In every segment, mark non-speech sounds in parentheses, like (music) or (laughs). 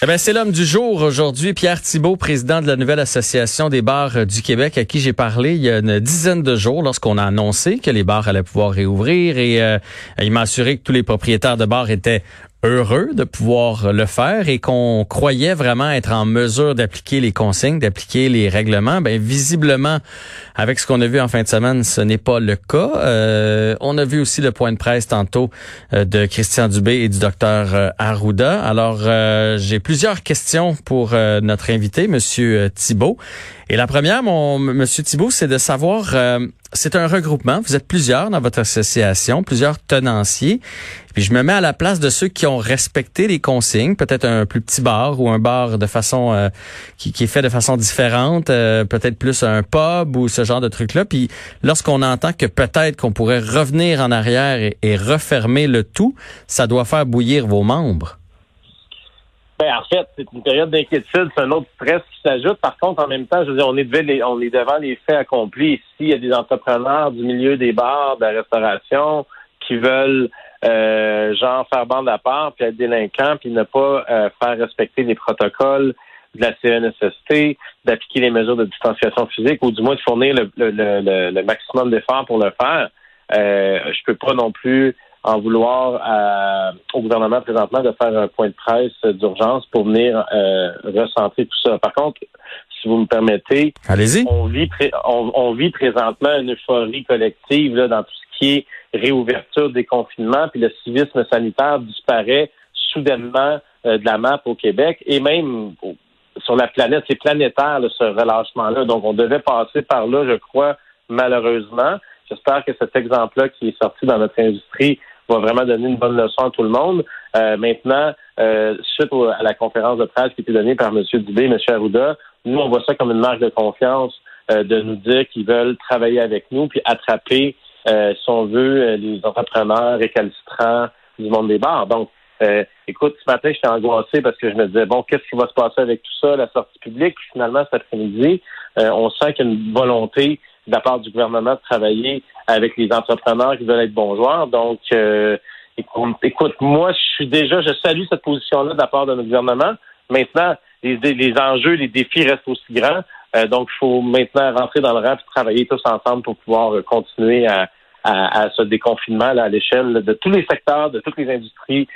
Eh ben, c'est l'homme du jour aujourd'hui, Pierre Thibault, président de la nouvelle association des bars euh, du Québec, à qui j'ai parlé il y a une dizaine de jours lorsqu'on a annoncé que les bars allaient pouvoir réouvrir. Et euh, il m'a assuré que tous les propriétaires de bars étaient heureux de pouvoir le faire et qu'on croyait vraiment être en mesure d'appliquer les consignes, d'appliquer les règlements. Ben visiblement, avec ce qu'on a vu en fin de semaine, ce n'est pas le cas. Euh, on a vu aussi le point de presse tantôt euh, de Christian Dubé et du docteur euh, Arruda. Alors, j'ai plusieurs questions pour notre invité, Monsieur Thibault. Et la première, mon Monsieur Thibault, c'est de savoir c'est un regroupement. Vous êtes plusieurs dans votre association, plusieurs tenanciers. Puis je me mets à la place de ceux qui ont respecté les consignes, peut-être un plus petit bar ou un bar de façon euh, qui, est fait de façon différente, euh, peut-être plus un pub ou ce genre de truc-là. Puis lorsqu'on entend que peut-être qu'on pourrait revenir en arrière et refermer le tout, ça doit faire bouillir vos membres. Ben, en fait, c'est une période d'inquiétude, c'est un autre stress qui s'ajoute. Par contre, en même temps, je veux dire, on est, devant on est devant les faits accomplis. Ici, il y a des entrepreneurs du milieu des bars, de la restauration, qui veulent, euh, genre, faire bande à part, puis être délinquants, puis ne pas euh, faire respecter les protocoles de la CNSST, d'appliquer les mesures de distanciation physique, ou du moins de fournir le, le, le, le maximum d'efforts pour le faire. Euh, je peux pas non plus en vouloir à, au gouvernement présentement de faire un point de presse d'urgence pour venir euh, recentrer tout ça. Par contre, si vous me permettez, allez-y. On vit, on, vit présentement une euphorie collective là, dans tout ce qui est réouverture des confinements, puis le civisme sanitaire disparaît soudainement euh, de la map au Québec et même sur la planète. C'est planétaire ce relâchement-là. Donc, on devait passer par là, je crois, malheureusement. J'espère que cet exemple-là qui est sorti dans notre industrie va vraiment donner une bonne leçon à tout le monde. Euh, maintenant, euh, suite à la conférence de presse qui a été donnée par M. Dubé, M. Arruda, nous, on voit ça comme une marque de confiance euh, de nous dire qu'ils veulent travailler avec nous puis attraper, si on veut, les entrepreneurs récalcitrants du monde des bars. Donc, écoute, ce matin, j'étais angoissé parce que je me disais, bon, qu'est-ce qui va se passer avec tout ça, la sortie publique? Finalement, cet après-midi, on sent qu'il y a une volonté de la part du gouvernement de travailler avec les entrepreneurs qui veulent être bons joueurs. Donc, euh, écoute, moi, je suis déjà, je salue cette position-là de la part de notre gouvernement. Maintenant, les, enjeux, les défis restent aussi grands. Euh, donc, il faut maintenant rentrer dans le rang et travailler tous ensemble pour pouvoir euh, continuer à, ce déconfinement à l'échelle de tous les secteurs, de toutes les industries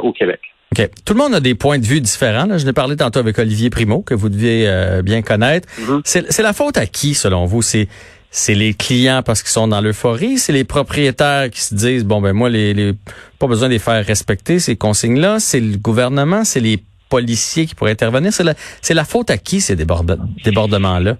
au Québec. OK. Tout le monde a des points de vue différents. Je l'ai parlé tantôt avec Olivier Primo, que vous deviez bien connaître. Mm-hmm. C'est la faute à qui, selon vous? C'est c'est les clients parce qu'ils sont dans l'euphorie, c'est les propriétaires qui se disent bon ben moi les, les pas besoin de les faire respecter ces consignes là, c'est le gouvernement, c'est les policiers qui pourraient intervenir, c'est la c'est la faute à qui ces débordements là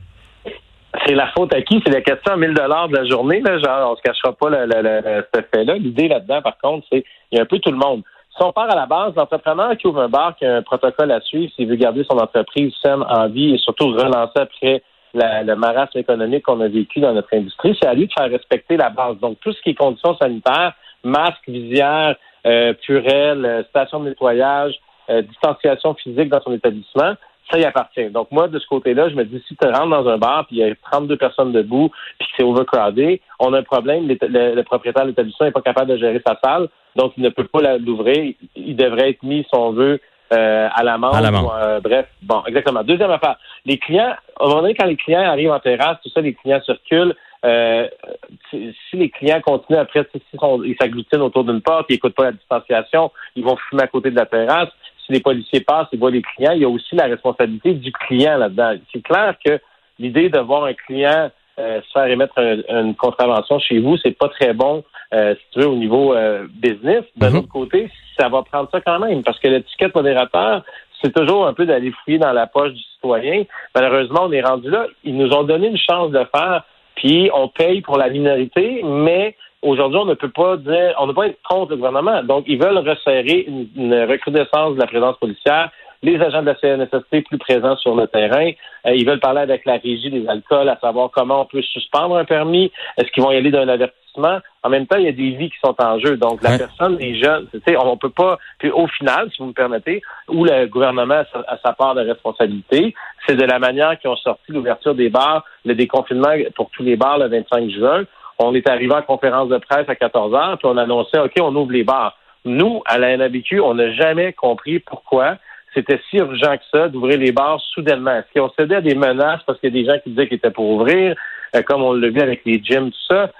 c'est la faute à qui? C'est la question à 1000 dollars de la journée. Là, genre, on se cachera pas le, le, cet fait-là. L'idée là-dedans, par contre, c'est il y a un peu tout le monde. Si on part à la base, l'entrepreneur qui ouvre un bar, qui a un protocole à suivre, s'il veut garder son entreprise saine en vie et surtout relancer après le marasme économique qu'on a vécu dans notre industrie, c'est à lui de faire respecter la base. Donc, tout ce qui est conditions sanitaires, masque, visière, euh, purelle, euh, station de nettoyage, euh, distanciation physique dans son établissement, ça y appartient. Donc, moi, de ce côté-là, je me dis, si tu rentres dans un bar, puis il y a 32 personnes debout, puis c'est overcrowded, on a un problème. Le, propriétaire de l'établissement n'est pas capable de gérer sa salle, donc il ne peut pas l'ouvrir. Il devrait être mis, si on veut, euh, à la main. Euh, bref, bon, exactement. Deuxième affaire. Les clients, à un moment donné, quand les clients arrivent en terrasse, tout ça, les clients circulent. Euh, si les clients continuent après, ils s'agglutinent autour d'une porte, ils n'écoutent pas la distanciation, ils vont fumer à côté de la terrasse. Si les policiers passent, ils voient les clients. Il y a aussi la responsabilité du client là-dedans. C'est clair que l'idée de voir un client se faire émettre une contravention chez vous, c'est pas très bon, si tu veux, au niveau business. D'un mm-hmm. autre côté, ça va prendre ça quand même, parce que l'étiquette modérateur, c'est toujours un peu d'aller fouiller dans la poche du citoyen. Malheureusement, on est rendu là. Ils nous ont donné une chance de faire, puis on paye pour la minorité, mais aujourd'hui, on ne peut pas dire, on ne peut pas être contre le gouvernement. Donc, ils veulent resserrer une, recrudescence de la présence policière. Les agents de la CNSST plus présents sur le terrain. Euh, ils veulent parler avec la régie des alcools, à savoir comment on peut suspendre un permis. Est-ce qu'ils vont y aller d'un avertissement? En même temps, il y a des vies qui sont en jeu. Donc, la personne, les jeunes, tu sais, on peut pas. Puis au final, si vous me permettez, où le gouvernement a sa part de responsabilité, c'est de la manière qu'ils ont sorti l'ouverture des bars, le déconfinement pour tous les bars le 25 juin. On est arrivé en conférence de presse à 14 heures, puis on annonçait, OK, on ouvre les bars. Nous, à la NABQ, on n'a jamais compris pourquoi c'était si urgent que ça d'ouvrir les bars soudainement. Est-ce qu'on cédait à des menaces parce qu'il y a des gens qui disaient qu'ils étaient pour ouvrir, euh, comme on l'a vu avec les gyms, tout ça?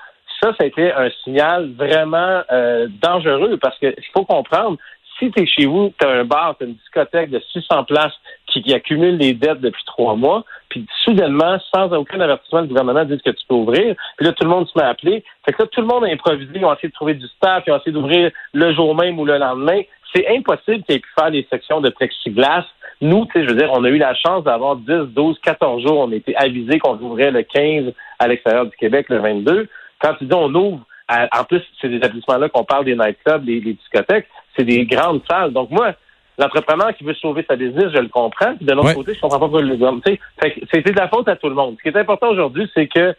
Ça, ça a été un signal vraiment euh, dangereux parce qu'il faut comprendre, si tu es chez vous, tu as un bar, tu as une discothèque de 600 places qui, accumule les dettes depuis trois mois, puis soudainement, sans aucun avertissement, le gouvernement dit que tu peux ouvrir, puis là, tout le monde se met à appeler. Fait que là, tout le monde a improvisé, ils ont essayé de trouver du staff, ils ont essayé d'ouvrir le jour même ou le lendemain. C'est impossible qu'ils aient pu faire des sections de plexiglas. Nous, tu sais, je veux dire, on a eu la chance d'avoir 10, 12, 14 jours. On a été avisés qu'on ouvrait le 15 à l'extérieur du Québec, le 22. Quand tu dis on ouvre, en plus, c'est des établissements-là qu'on parle des nightclubs, des, des discothèques, c'est des grandes salles. Donc moi, l'entrepreneur qui veut sauver sa business, je le comprends. Puis de l'autre côté, je comprends pas pourquoi le. C'était de la faute à tout le monde. Ce qui est important aujourd'hui, c'est que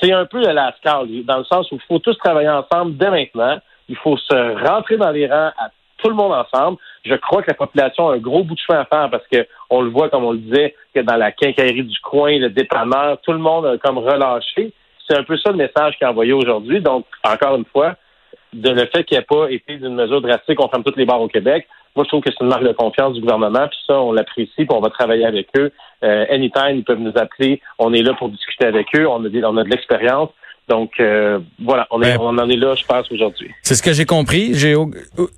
c'est un peu de la scale, dans le sens où il faut tous travailler ensemble dès maintenant. Il faut se rentrer dans les rangs à tout le monde ensemble. Je crois que la population a un gros bout de chemin à faire parce que on le voit, comme on le disait, que dans la quincaillerie du coin, le dépanneur, tout le monde a comme relâché. C'est un peu ça le message qui est envoyé aujourd'hui. Donc, encore une fois, de le fait qu'il n'y ait pas été d'une mesure drastique, on ferme toutes les bars au Québec. Moi, je trouve que c'est une marque de confiance du gouvernement, puis ça, on l'apprécie, puis on va travailler avec eux. Euh, anytime, ils peuvent nous appeler. On est là pour discuter avec eux. On a, on a de l'expérience. Donc euh, voilà, on, est, on en est là, je pense, aujourd'hui. C'est ce que j'ai compris. J'ai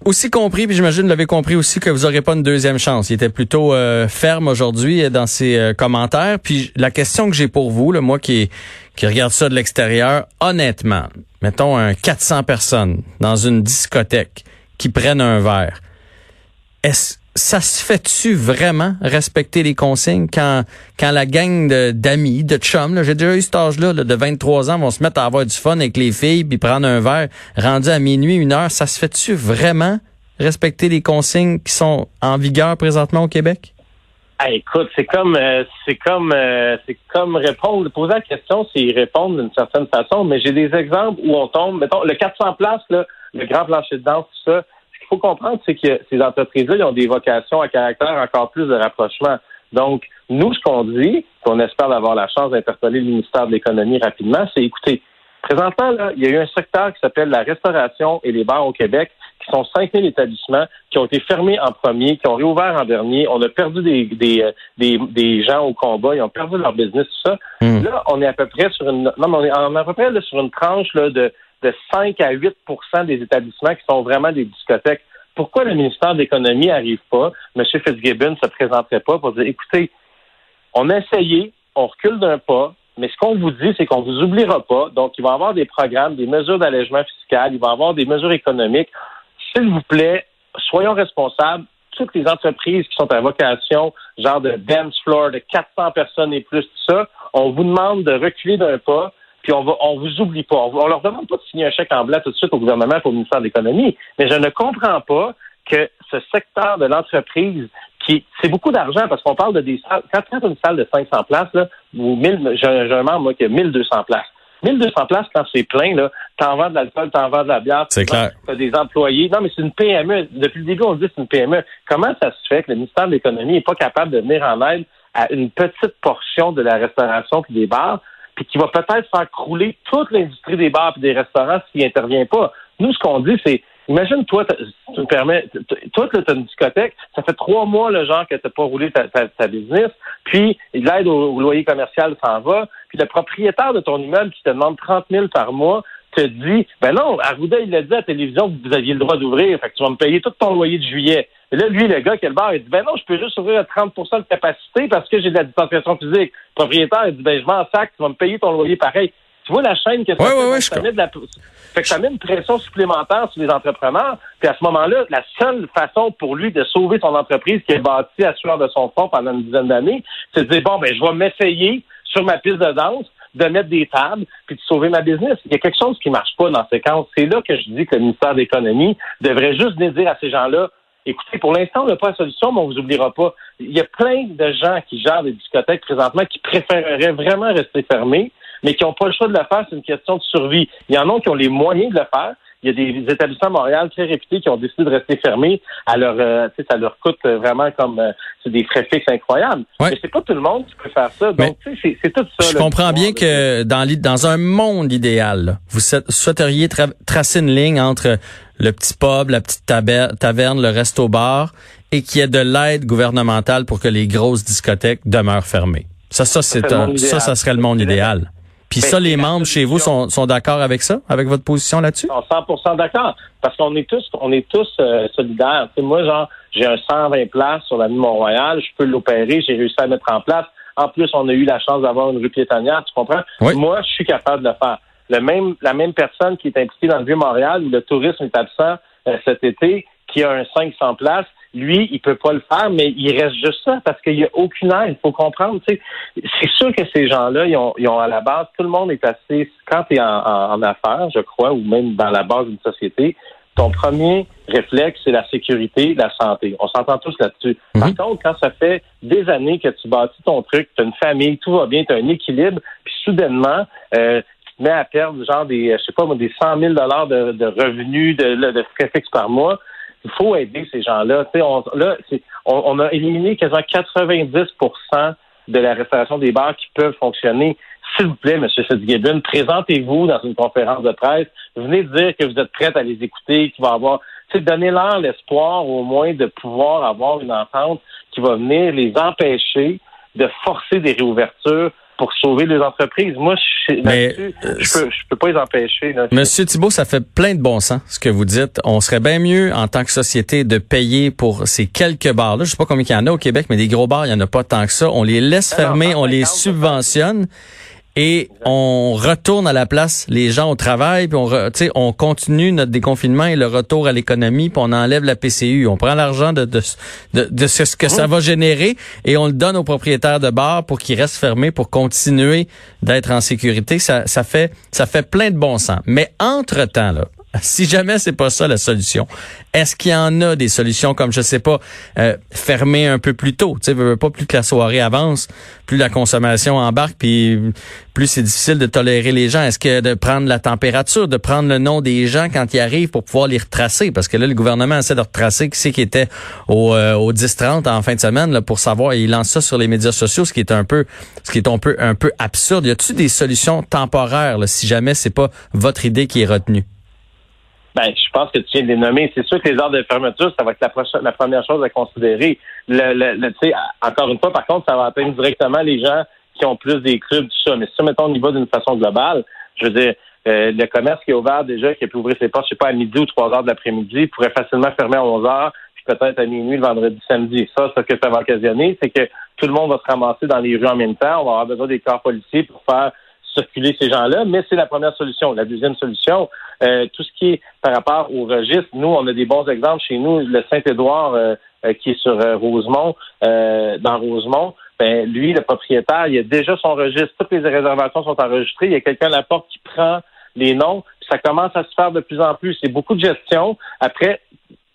aussi compris, puis j'imagine vous l'avez compris aussi, que vous n'aurez pas une deuxième chance. Il était plutôt euh, ferme aujourd'hui dans ses commentaires. Puis la question que j'ai pour vous, là, moi qui, qui regarde ça de l'extérieur, honnêtement, mettons un 400 personnes dans une discothèque qui prennent un verre est-ce ça se fait-tu vraiment respecter les consignes quand quand la gang d'amis, de, chums, j'ai déjà eu cet âge-là de 23 ans, vont se mettre à avoir du fun avec les filles puis prendre un verre rendu à minuit, une heure, ça se fait-tu vraiment respecter les consignes qui sont en vigueur présentement au Québec? écoute, c'est comme euh, c'est comme euh, c'est comme répondre, poser la question, c'est répondre d'une certaine façon, mais j'ai des exemples où on tombe, mettons, le 400 places, là, le grand plancher de danse, tout ça, qu'il faut comprendre, c'est que ces entreprises-là, ils ont des vocations à caractère encore plus de rapprochement. Donc, nous, ce qu'on dit, qu'on espère avoir la chance d'interpeller le ministère de l'Économie rapidement, c'est écoutez, présentement, là, il y a eu un secteur qui s'appelle la restauration et les bars au Québec, qui sont 5000 établissements qui ont été fermés en premier, qui ont réouvert en dernier. On a perdu des, des, euh, des, des gens au combat, ils ont perdu leur business, tout ça. Hmm. Là, on est à peu près sur une, non, on est, à peu près sur une tranche là, de de 5 à 8% des établissements qui sont vraiment des discothèques. Pourquoi le ministère de l'Économie n'arrive pas? M. Fitzgibbon ne se présenterait pas pour dire, écoutez, on a essayé, on recule d'un pas, mais ce qu'on vous dit, c'est qu'on vous oubliera pas. Donc, il va y avoir des programmes, des mesures d'allègement fiscal, il va y avoir des mesures économiques. S'il vous plaît, soyons responsables. Toutes les entreprises qui sont à vocation, genre de dance floor, de 400 personnes et plus, tout ça, on vous demande de reculer d'un pas, puis on va, on vous oublie pas. On, leur demande pas de signer un chèque en blanc tout de suite au gouvernement pour le ministère de l'Économie, mais je ne comprends pas que ce secteur de l'entreprise qui c'est beaucoup d'argent parce qu'on parle de des salles. Quand tu as une salle de 500 places là, ou 1000, j'ai un membre moi qui a 1200 places. 1200 places quand c'est plein là, t'en vends de l'alcool, t'en vends de la bière, c'est clair. T'as des employés. Non mais c'est une PME. Depuis le début on dit que c'est une PME. Comment ça se fait que le ministère de l'Économie n'est pas capable de venir en aide à une petite portion de la restauration puis des bars puis qui va peut-être faire crouler toute l'industrie des bars et des restaurants s'il intervient pas. Nous, ce qu'on dit, c'est Imagine, toi, tu me permets, toi, tu as une discothèque, ça fait trois mois, le genre, que tu pas roulé ta, business, puis l'aide au, loyer commercial s'en va, puis le propriétaire de ton immeuble qui te demande 30 000 par mois te dit, ben non, Arruda, il l'a dit à la télévision que vous aviez le droit d'ouvrir, fait que tu vas me payer tout ton loyer de juillet. Et là, lui, le gars qui est le bar, il dit, ben non, je peux juste ouvrir à 30 de capacité parce que j'ai de la distanciation physique. Le propriétaire, il dit, ben je m'en sac, tu vas me payer ton loyer pareil. Tu vois la chaîne que ça, ouais, ça met de la... Fait que ça met une pression supplémentaire sur les entrepreneurs. Puis à ce moment-là, la seule façon pour lui de sauver son entreprise qui est bâtie à sueur de son fond pendant une dizaine d'années, c'est de dire, bon, ben je vais m'essayer sur ma piste de danse de mettre des tables puis de sauver ma business. Il y a quelque chose qui marche pas dans ces cas. C'est là que je dis que le ministère de l'Économie devrait juste dire à ces gens-là, Écoutez, pour l'instant, on n'a pas la solution, mais on vous oubliera pas. Il y a plein de gens qui gèrent des discothèques présentement qui préféreraient vraiment rester fermés, mais qui n'ont pas le choix de le faire. C'est une question de survie. Il y en a qui ont les moyens de le faire. Il y a des établissements à Montréal très réputés qui ont décidé de rester fermés. À leur, euh, ça leur coûte vraiment comme euh, c'est des frais fixes incroyables. Ouais. Mais c'est pas tout le monde qui peut faire ça. Donc, tu sais, c'est- c'est tout ça. Je là, comprends bien que dans, dans un monde idéal, là, vous souhaiteriez tra- tracer une ligne entre le petit pub, la petite taverne, le resto-bar, et qu'il y ait de l'aide gouvernementale pour que les grosses discothèques demeurent fermées. Ça, ça, c'est ça, ça serait le monde idéal. Puis Mais ça, les la membres chez vous sont, sont d'accord avec ça, avec votre position là-dessus? Je suis 100% d'accord. Parce qu'on est tous, on est tous euh, solidaires. Moi, genre, j'ai un 120 places sur l'avenue Mont-Royal, je peux l'opérer, j'ai réussi à le mettre en place. En plus, on a eu la chance d'avoir une rue piétonnière, tu comprends? Oui. Moi, je suis capable de le faire. Le même, la même personne qui est impliquée dans le Vieux-Montréal, où le tourisme est absent euh, cet été, qui a un 500 places, lui, il peut pas le faire, mais il reste juste ça parce qu'il n'y a aucune aide. Il faut comprendre. tu sais. C'est sûr que ces gens-là, ils ont, ils ont à la base, tout le monde est assez. Quand tu es en, en, en affaires, je crois, ou même dans la base d'une société, ton premier réflexe, c'est la sécurité, la santé. On s'entend tous là-dessus. Mhm. Par contre, quand ça fait des années que tu bâtis ton truc, tu as une famille, tout va bien, tu as un équilibre, puis soudainement, euh, tu te mets à perdre genre des, je sais pas, moi, des 100 000 de, de revenus, de, de frais fixes par mois. Il faut aider ces gens-là. On, on, on a éliminé quasiment 90% de la restauration des bars qui peuvent fonctionner. S'il vous plaît, M. Fitzgibbon, présentez-vous dans une conférence de presse. Venez dire que vous êtes prête à les écouter, qu'il va avoir. Donnez-leur l'espoir au moins de pouvoir avoir une entente qui va venir les empêcher de forcer des réouvertures pour sauver les entreprises. Moi, je, Mais, euh, je peux, je peux pas les empêcher. Là. Monsieur Thibault, ça fait plein de bon sens ce que vous dites. On serait bien mieux en tant que société de payer pour ces quelques bars-là. Je sais pas combien il y en a au Québec, mais des gros bars, il y en a pas tant que ça. On les laisse fermer, on les 150, subventionne et on retourne à la place les gens au travail, puis on, re- continue notre déconfinement et le retour à l'économie, puis on enlève la PCU. On prend l'argent de, de, de, de ce ce que ça va générer et on le donne aux propriétaires de bars pour qu'ils restent fermés, pour continuer d'être en sécurité. Ça, ça fait ça fait plein de bon sens. Mais entre-temps, là, (laughs) si jamais c'est pas ça la solution, est-ce qu'il y en a des solutions comme je sais pas euh, fermer un peu plus tôt, tu sais, pas plus que la soirée avance, plus la consommation embarque, puis plus c'est difficile de tolérer les gens. Est-ce que de prendre la température, de prendre le nom des gens quand ils arrivent pour pouvoir les retracer, parce que là le gouvernement essaie de retracer qui c'est qui était au, euh, au 10-30 en fin de semaine là, pour savoir, et il lance ça sur les médias sociaux, ce qui est un peu, ce qui est un peu un peu absurde. Y a-t-il des solutions temporaires là, si jamais c'est pas votre idée qui est retenue? Ben, je pense que tu viens de les nommer. C'est sûr que les heures de fermeture, ça va être la, première chose à considérer. Le, le, le- encore une fois, par contre, ça va atteindre directement les gens qui ont plus des clubs, tout ça. Mais si, mettons, on y va d'une façon globale, je veux dire, euh, le commerce qui est ouvert déjà, qui a pu ouvrir ses portes, je sais pas, à midi ou trois heures de l'après-midi, pourrait facilement fermer à 11 heures, puis peut-être à minuit le vendredi, samedi. Ça, ce que ça va occasionner, c'est que tout le monde va se ramasser dans les rues en même temps. On va avoir besoin des corps policiers pour faire circuler ces gens-là, mais c'est la première solution. La deuxième solution, euh, tout ce qui est par rapport au registre, nous, on a des bons exemples chez nous. Le Saint-Édouard, euh, euh, qui est sur euh, Rosemont, euh, dans Rosemont, ben, lui, le propriétaire, il a déjà son registre. Toutes les réservations sont enregistrées. Il y a quelqu'un à la porte qui prend les noms. Puis ça commence à se faire de plus en plus. C'est beaucoup de gestion. Après,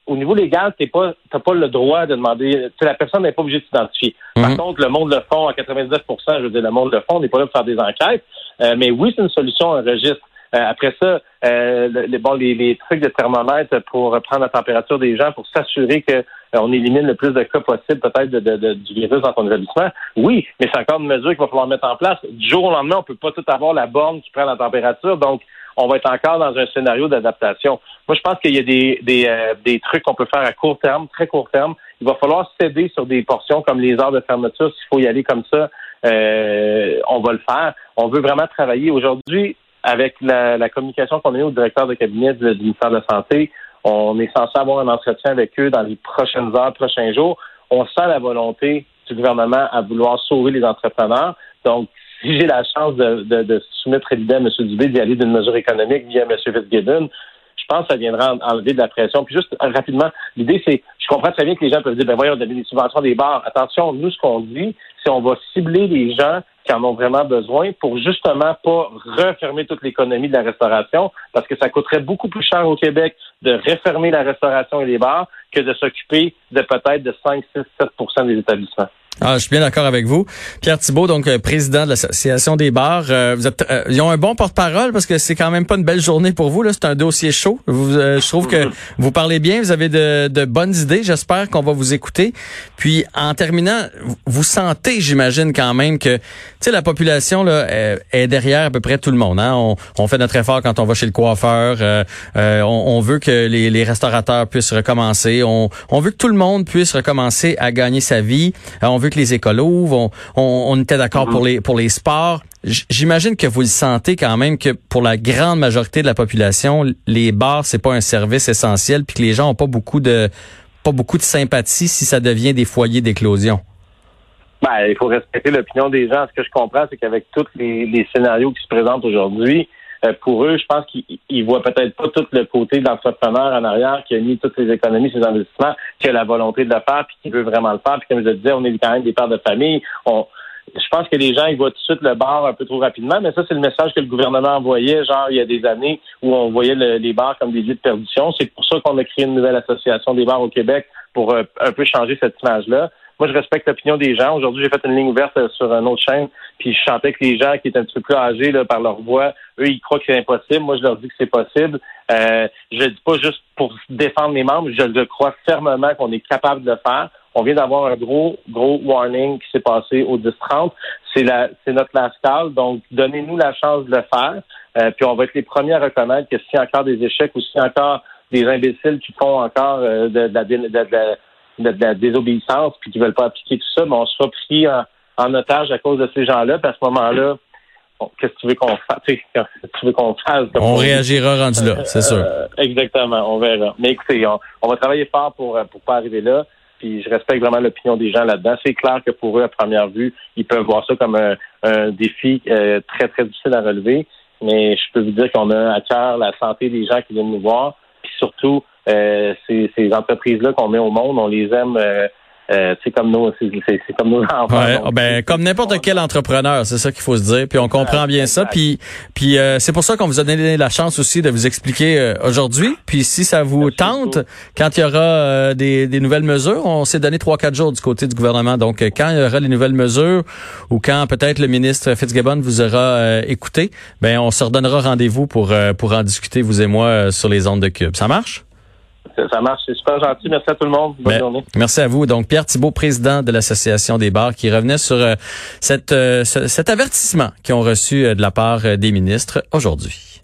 au niveau légal, tu pas, t'as pas le droit de demander. La personne n'est pas obligée de s'identifier. Par Mhm. contre, le monde le fond à 99% je veux dire, le monde le fond n'est pas là pour faire des enquêtes. Euh, mais oui, c'est une solution, un registre. Euh, après ça, euh, le- le- bon, les, les trucs de thermomètre pour prendre la température des gens, pour s'assurer que euh, on élimine le plus de cas possible peut-être de, de- de- du virus dans ton établissement. Oui, mais c'est encore une mesure qu'il va falloir mettre en place. Du jour au lendemain, on peut pas tout avoir la borne qui prend la température, donc on va être encore dans un scénario d'adaptation. Moi, je pense qu'il y a des, des, euh, des trucs qu'on peut faire à court terme, très court terme. Il va falloir céder sur des portions comme les heures de fermeture. S'il faut y aller comme ça, euh, on va le faire. On veut vraiment travailler. Aujourd'hui, avec la, la communication qu'on a eue au directeur de cabinet du, ministère de la Santé, on est censé avoir un entretien avec eux dans les prochaines heures, prochains jours. On sent la volonté du gouvernement à vouloir sauver les entrepreneurs. Donc, si j'ai la chance de, de, de soumettre l'idée à M. Dubé d'y aller d'une mesure économique via M. Fitzgibbon, je pense que ça viendra enlever de la pression. Puis juste rapidement, l'idée, c'est, je comprends très bien que les gens peuvent dire, ben voyons, donner des subventions des bars. Attention, nous, ce qu'on dit, c'est on va cibler les gens qui en ont vraiment besoin pour justement pas refermer toute l'économie de la restauration parce que ça coûterait beaucoup plus cher au Québec de refermer la restauration et les bars que de s'occuper de peut-être de 5, 6, 7% des établissements. Ah, je suis bien d'accord avec vous. Pierre Thibault, donc euh, président de l'Association des bars. Euh, vous êtes, euh, ils ont un bon porte-parole parce que c'est quand même pas une belle journée pour vous. Là, c'est un dossier chaud. je trouve que vous parlez bien, vous avez de, de bonnes idées. J'espère qu'on va vous écouter. Puis, en terminant, vous sentez, j'imagine quand même que, sais, la population là est, derrière à peu près tout le monde. Hein? On, on, fait notre effort quand on va chez le coiffeur. On, on, veut que les, les, restaurateurs puissent recommencer. On, on veut que tout le monde puisse recommencer à gagner sa vie. On veut que les écoles ouvrent, on, était d'accord pour mhm. les pour les sports. J'imagine que vous le sentez quand même que pour la grande majorité de la population, les bars c'est pas un service essentiel, puis que les gens ont pas beaucoup de pas beaucoup de sympathie si ça devient des foyers d'éclosion. Ben, il faut respecter l'opinion des gens. Ce que je comprends, c'est qu'avec tous les, scénarios qui se présentent aujourd'hui, euh, pour eux, je pense qu'ils voient peut-être pas tout le côté d'entrepreneur en arrière qui a mis toutes ses économies, ses investissements, qui a la volonté de le faire, puis qui veut vraiment le faire. Puis comme je le disais, on est quand même des pères de famille. On, je pense que les gens ils voient tout de suite le bar un peu trop rapidement, mais ça, c'est le message que le gouvernement envoyait, genre il y a des années où on voyait les bars comme des lieux de perdition. C'est pour ça qu'on a créé une nouvelle association des bars au Québec pour euh, un peu changer cette image-là. Moi, je respecte l'opinion des gens. Aujourd'hui, j'ai fait une ligne ouverte euh, sur une autre chaîne, puis je chantais que les gens qui étaient un petit peu plus âgés là, par leur voix, eux, ils croient que c'est impossible. Moi, je leur dis que c'est possible. Euh, je le dis pas juste pour défendre les membres, je le crois fermement qu'on est capable de le faire. On vient d'avoir un gros, gros warning qui s'est passé au 10-30. C'est la, c'est notre last call. Donc, donnez-nous la chance de le faire. Euh, puis on va être les premiers à reconnaître que s'il y a encore des échecs ou s'il y a encore des imbéciles qui font encore euh, de, de, de, de de, la désobéissance puis qui veulent pas appliquer tout ça, mais on sera pris en, otage à cause de ces gens-là. Puis à ce moment-là, qu'est-ce que tu veux qu'on fasse? Tu veux qu'on fasse? On réagira rendu là, c'est sûr. Euh, exactement, on verra. Mais écoutez, on, va travailler fort pour pour pas arriver là. Puis je respecte vraiment l'opinion des gens là-dedans. C'est clair que pour eux, à première vue, ils peuvent voir ça comme un, défi euh, très, très difficile à relever. Mais je peux vous dire qu'on a à cœur la santé des gens qui viennent nous voir. Puis surtout, euh, ces, entreprises-là qu'on met au monde, on les aime. Euh, euh c'est comme nos, (laughs) c'est comme nos enfants. Ouais, ben comme n'importe quel entrepreneur, c'est ça qu'il faut se dire. Puis on comprend bien ça. Puis, puis euh, c'est pour ça qu'on vous a donné la chance aussi de vous expliquer aujourd'hui. Puis si ça vous tente, quand il y aura des, des, nouvelles mesures, on s'est donné trois quatre jours du côté du gouvernement. Donc quand il y aura les nouvelles mesures ou quand peut-être le ministre Fitzgibbon vous aura écouté, ben on se redonnera rendez-vous pour pour en discuter vous et moi sur les ondes de Cube. Ça marche? Ça marche, c'est super gentil. Merci à tout le monde. Bonne ben, journée. Merci à vous. Donc, Pierre Thibault, président de l'Association des bars, qui revenait sur euh, cette, euh, cet avertissement qu'ils ont reçu euh, de la part des ministres aujourd'hui.